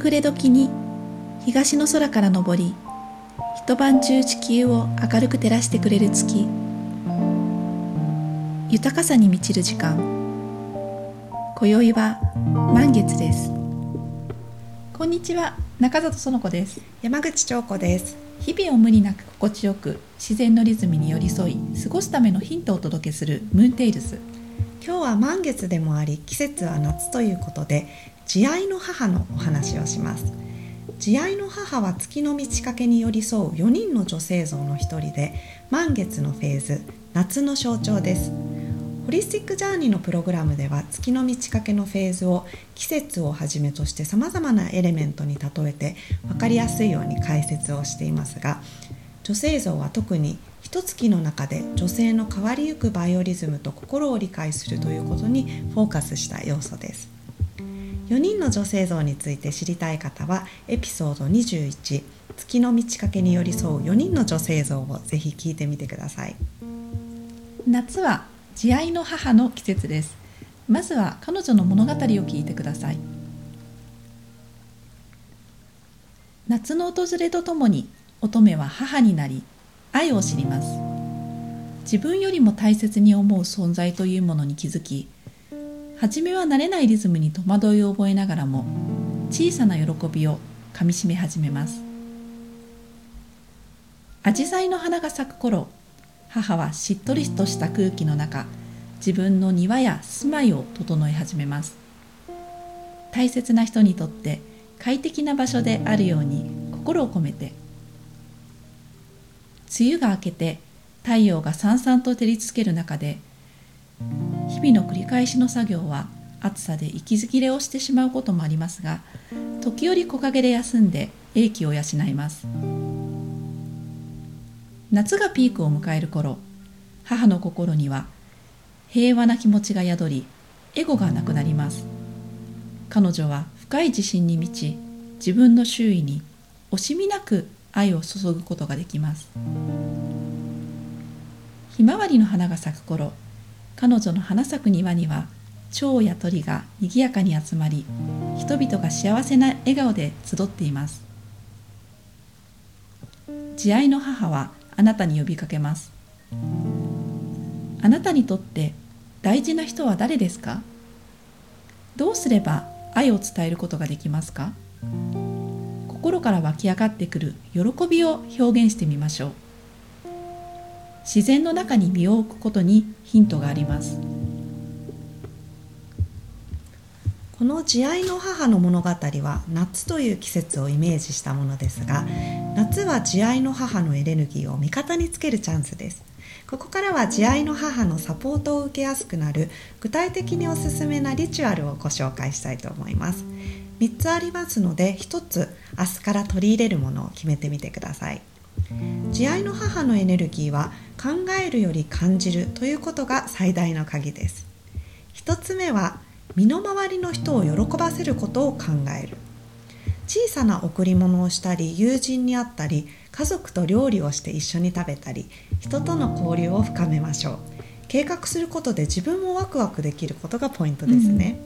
夕暮れ時に東の空から昇り一晩中地球を明るく照らしてくれる月。豊かさに満ちる時間。今宵は満月です。こんにちは中里園子です。山口彫子です。日々を無理なく心地よく自然のリズムに寄り添い過ごすためのヒントをお届けするムーンテイルズ。今日は満月でもあり季節は夏ということで慈愛の母のお話をします。慈愛の母は月の満ち欠けに寄り添う4人の女性像の一人で満月のフェーズ夏の象徴です。ホリスティックジャーニーのプログラムでは月の満ち欠けのフェーズを季節をはじめとしてさまざまなエレメントに例えて分かりやすいように解説をしていますが女性像は特に一月の中で女性の変わりゆくバイオリズムと心を理解するということにフォーカスした要素です。4人の女性像について知りたい方はエピソード21月の満ち欠けに寄り添う4人の女性像をぜひ聞いてみてください。夏は慈愛の母の季節です。まずは彼女の物語を聞いてください。夏の訪れとともに乙女は母になり愛を知ります。自分よりも大切に思う存在というものに気づき初めは慣れないリズムに戸惑いを覚えながらも小さな喜びをかみしめ始めます。紫陽花の花が咲く頃母はしっとりとした空気の中自分の庭や住まいを整え始めます。大切な人にとって快適な場所であるように心を込めて。梅雨が明けて太陽がさんさんと照りつける中で々の繰り返しの作業は暑さで息づ切れをしてしまうこともありますが時折木陰で休んで英気を養います。夏がピークを迎える頃母の心には平和な気持ちが宿りエゴがなくなります。彼女は深い自信に満ち自分の周囲に惜しみなく愛を注ぐことができます。ひまわりの花が咲く頃彼女の花咲く庭には蝶や鳥が賑やかに集まり人々が幸せな笑顔で集っています。慈愛の母はあなたに呼びかけます。あなたにとって大事な人は誰ですか？どうすれば愛を伝えることができますか？心から湧き上がってくる喜びを表現してみましょう。自然の中に身を置くことにヒントがあります。この慈愛の母の物語は夏という季節をイメージしたものですが夏は慈愛の母のエネルギーを味方につけるチャンスです。ここからは慈愛の母のサポートを受けやすくなる具体的におすすめなリチュアルをご紹介したいと思います。3つありますので1つ明日から取り入れるものを決めてみてください。慈愛の母のエネルギーは考えるより感じるということが最大の鍵です。1つ目は身の回りの人を喜ばせることを考える。小さな贈り物をしたり友人に会ったり家族と料理をして一緒に食べたり人との交流を深めましょう。計画することで自分もワクワクできることがポイントですね、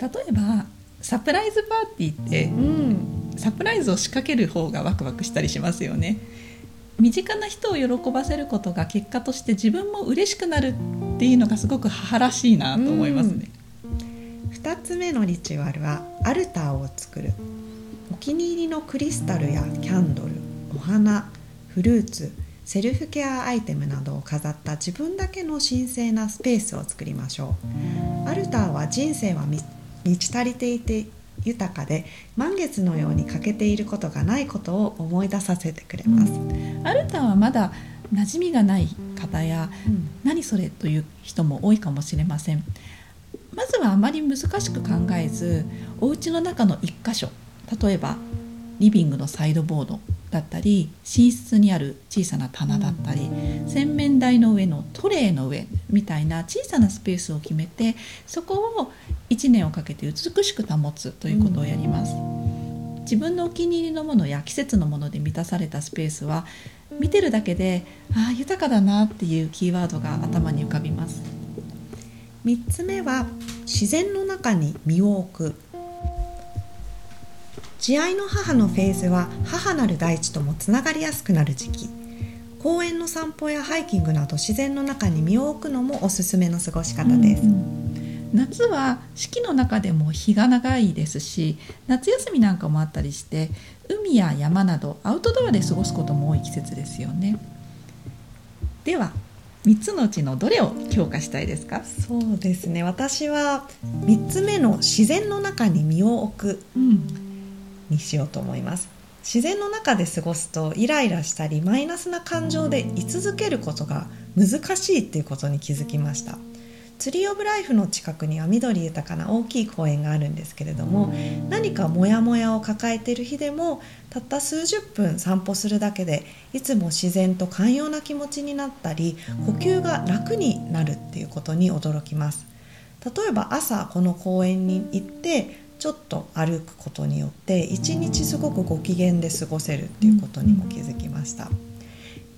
うん、例えばサプライズパーティーって、うん、サプライズを仕掛ける方がワクワクしたりしますよね身近な人を喜ばせることが結果として自分も嬉しくなるっていうのがすごく母らしいなと思いますね、2つ目のリチュアルはアルターを作る。お気に入りのクリスタルやキャンドルお花フルーツセルフケアアイテムなどを飾った自分だけの神聖なスペースを作りましょう。アルターは人生は満ち足りていて豊かで満月のように欠けていることがないことを思い出させてくれます、うん、アルターはまだ馴染みがない方や、うん、何それという人も多いかもしれません。まずはあまり難しく考えずお家の中の1箇所例えばリビングのサイドボードだったり寝室にある小さな棚だったり、うん、洗面台の上のトレイの上みたいな小さなスペースを決めてそこを1年をかけて美しく保つということをやります、自分のお気に入りのものや季節のもので満たされたスペースは見てるだけでああ豊かだなっていうキーワードが頭に浮かびます。3つ目は自然の中に身を置く。慈愛の母のフェーズは母なる大地ともつながりやすくなる時期。公園の散歩やハイキングなど自然の中に身を置くのもおすすめの過ごし方です、うんうん。夏は四季の中でも日が長いですし夏休みなんかもあったりして海や山などアウトドアで過ごすことも多い季節ですよね。では3つのうちのどれを強化したいですか？そうですね。私は3つ目の自然の中に身を置くにしようと思います、自然の中で過ごすとイライラしたりマイナスな感情で居続けることが難しいっていうことに気づきました。ツリー・オブ・ライフの近くには緑豊かな大きい公園があるんですけれども何かモヤモヤを抱えている日でもたった数十分散歩するだけでいつも自然と寛容な気持ちになったり呼吸が楽になるっていうことに驚きます例えば朝この公園に行ってちょっと歩くことによって一日すごくご機嫌で過ごせるっていうことにも気づきました。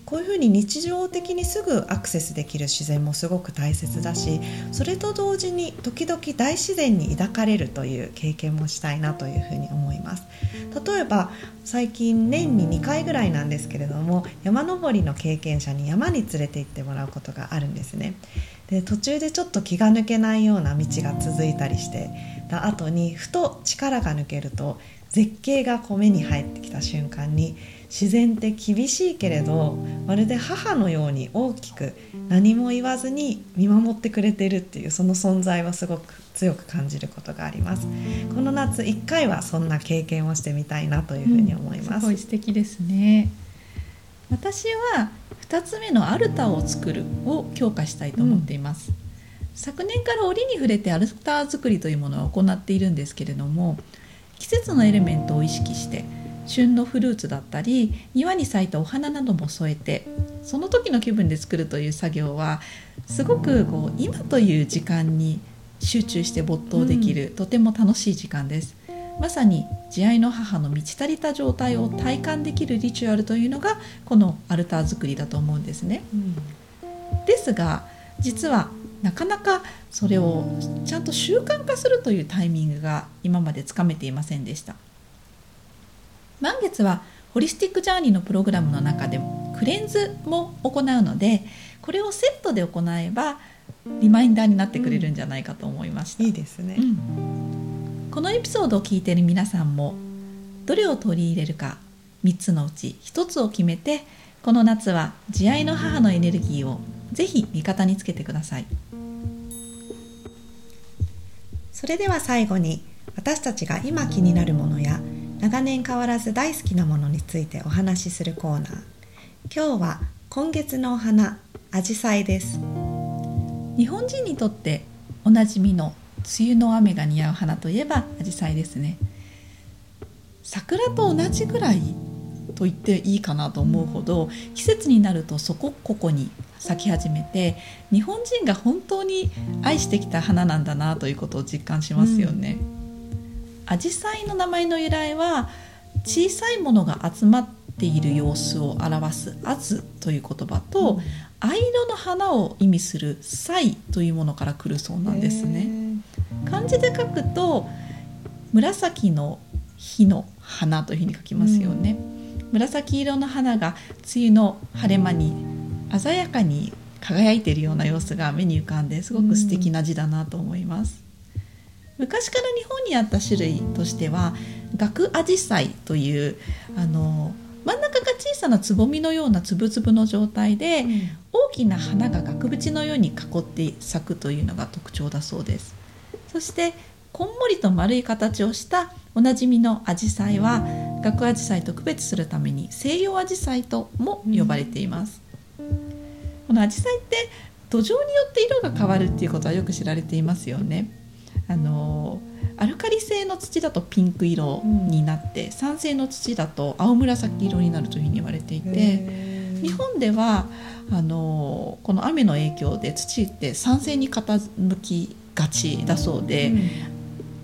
こういうふうに日常的にすぐアクセスできる自然もすごく大切だしそれと同時に時々大自然に抱かれるという経験もしたいなというふうに思います。例えば最近年に2回ぐらいなんですけれども山登りの経験者に山に連れて行ってもらうことがあるんですね。で途中でちょっと気が抜けないような道が続いたりしてた後にふと力が抜けると絶景がこう目に入ってきた瞬間に自然って厳しいけれどまるで母のように大きく何も言わずに見守ってくれてるっていうその存在はすごく強く感じることがあります。この夏1回はそんな経験をしてみたいなというふうに思います、うん、すごい素敵ですね。私は2つ目のアルタを作るを強化したいと思っています、うん、昨年から折に触れてアルタ作りというものを行っているんですけれども季節のエレメントを意識して旬のフルーツだったり庭に咲いたお花なども添えてその時の気分で作るという作業はすごくこう今という時間に集中して没頭できる、うん、とても楽しい時間です。まさに慈愛の母の満ち足りた状態を体感できるリチュアルというのがこのアルター作りだと思うんですね、うん、ですが実はなかなかそれをちゃんと習慣化するというタイミングが今までつかめていませんでした満月はホリスティックジャーニーのプログラムの中でクレンズも行うのでこれをセットで行えばリマインダーになってくれるんじゃないかと思いました、うん、いいですね、うん、このエピソードを聞いている皆さんもどれを取り入れるか3つのうち1つを決めてこの夏は慈愛の母のエネルギーをぜひ味方につけてください。それでは最後に私たちが今気になるものや長年変わらず大好きなものについてお話しするコーナー。今日は今月のお花アジサイです。日本人にとっておなじみの梅雨の雨が似合う花といえばアジサイですね。桜と同じぐらいと言っていいかなと思うほど季節になるとそこここに咲き始めて日本人が本当に愛してきた花なんだなということを実感しますよね。うんアジサイの名前の由来は小さいものが集まっている様子を表す「アズ」という言葉と、うん、藍色の花を意味する「サイ」というものから来るそうなんですね。漢字で書くと紫の火の花というふうに書きますよね。うん、紫色の花が梅雨の晴れ間に鮮やかに輝いているような様子が目に浮かんですごく素敵な字だなと思います。昔から日本にあった種類としては額アジサイというあの真ん中が小さなつぼみのようなつぶつぶの状態で、うん、大きな花が額縁のように囲って咲くというのが特徴だそうです。そしてこんもりと丸い形をしたおなじみのアジサイは額アジサイと区別するために西洋アジサイとも呼ばれています、うん、このアジサイって土壌によって色が変わるっていうことはよく知られていますよねあのアルカリ性の土だとピンク色になって、うん、酸性の土だと青紫色になるというふうに言われていて日本ではあのこの雨の影響で土って酸性に傾きがちだそうで、うん、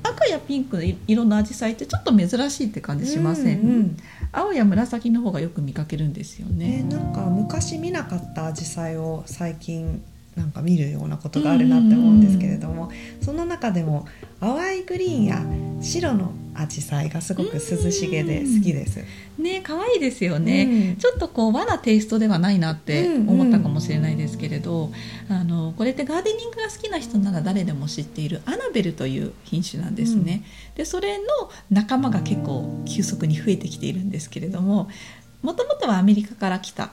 赤やピンクの色のアジサイってちょっと珍しいって感じしません、うんうん、青や紫の方がよく見かけるんですよね、えー、なんか昔見なかったアジサイを最近なんか見るようなことがあるなって思うんですけれども、その中でも淡いグリーンや白の紫陽花がすごく涼しげで好きです。ね可愛いですよね、うん、ちょっとこう和なテイストではないなって思ったかもしれないですけれど、うんうん、あのこれってガーデニングが好きな人なら誰でも知っているアナベルという品種なんですね。うん、でそれの仲間が結構急速に増えてきているんですけれどももともとはアメリカから来た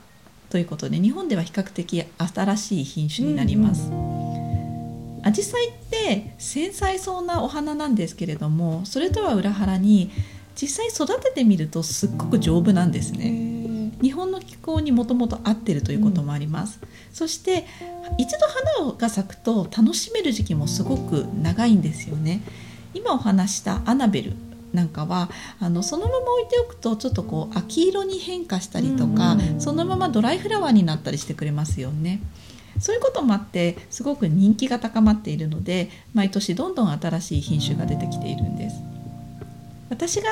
ということで日本では比較的新しい品種になります。アジサイって繊細そうなお花なんですけれどもそれとは裏腹に実際育ててみるとすっごく丈夫なんですね。日本の気候にもともと合ってるということもあります、うん、そして一度花が咲くと楽しめる時期もすごく長いんですよね。今お話したアナベルなんかはあのそのまま置いておくとちょっとこう秋色に変化したりとか、そのままドライフラワーになったりしてくれますよね。そういうこともあってすごく人気が高まっているので毎年どんどん新しい品種が出てきているんです私が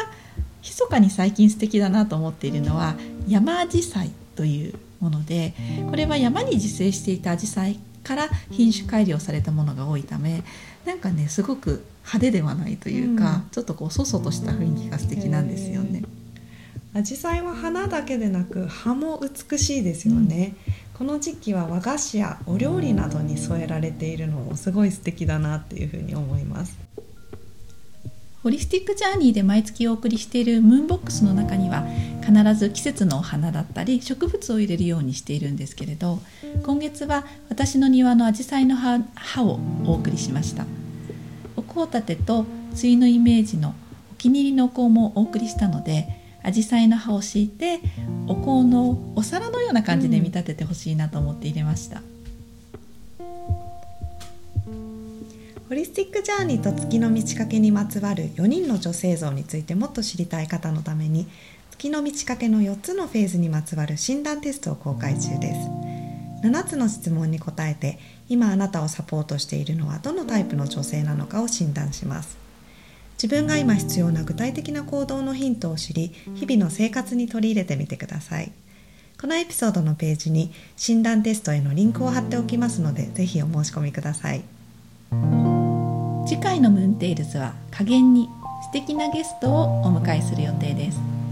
密かに最近素敵だなと思っているのは山アジサイというものでこれは山に自生していたアジサイから品種改良されたものが多いためなんかねすごく派手ではないというか、うん、ちょっとこうそそとした雰囲気が素敵なんですよね。アジサイは花だけでなく葉も美しいですよね、うん、この時期は和菓子やお料理などに添えられているのもすごい素敵だなっていうふうに思いますホリスティックジャーニーで毎月お送りしているムーンボックスの中には必ず季節のお花だったり植物を入れるようにしているんですけれど今月は私の庭のアジサイの葉をお送りしました。お香立てと対のイメージのお気に入りのお香もお送りしたので紫陽花の葉を敷いてお香のお皿のような感じで見立ててほしいなと思って入れました、うん、ホリスティックジャーニーと月の満ち欠けにまつわる4人の女性像についてもっと知りたい方のために月の満ち欠けの4つのフェーズにまつわる診断テストを公開中です。7つの質問に答えて今あなたをサポートしているのはどのタイプの女性なのかを診断します。自分が今必要な具体的な行動のヒントを知り日々の生活に取り入れてみてください。このエピソードのページに診断テストへのリンクを貼っておきますのでぜひお申し込みください。次回のムーンテイルズは加減に素敵なゲストをお迎えする予定です。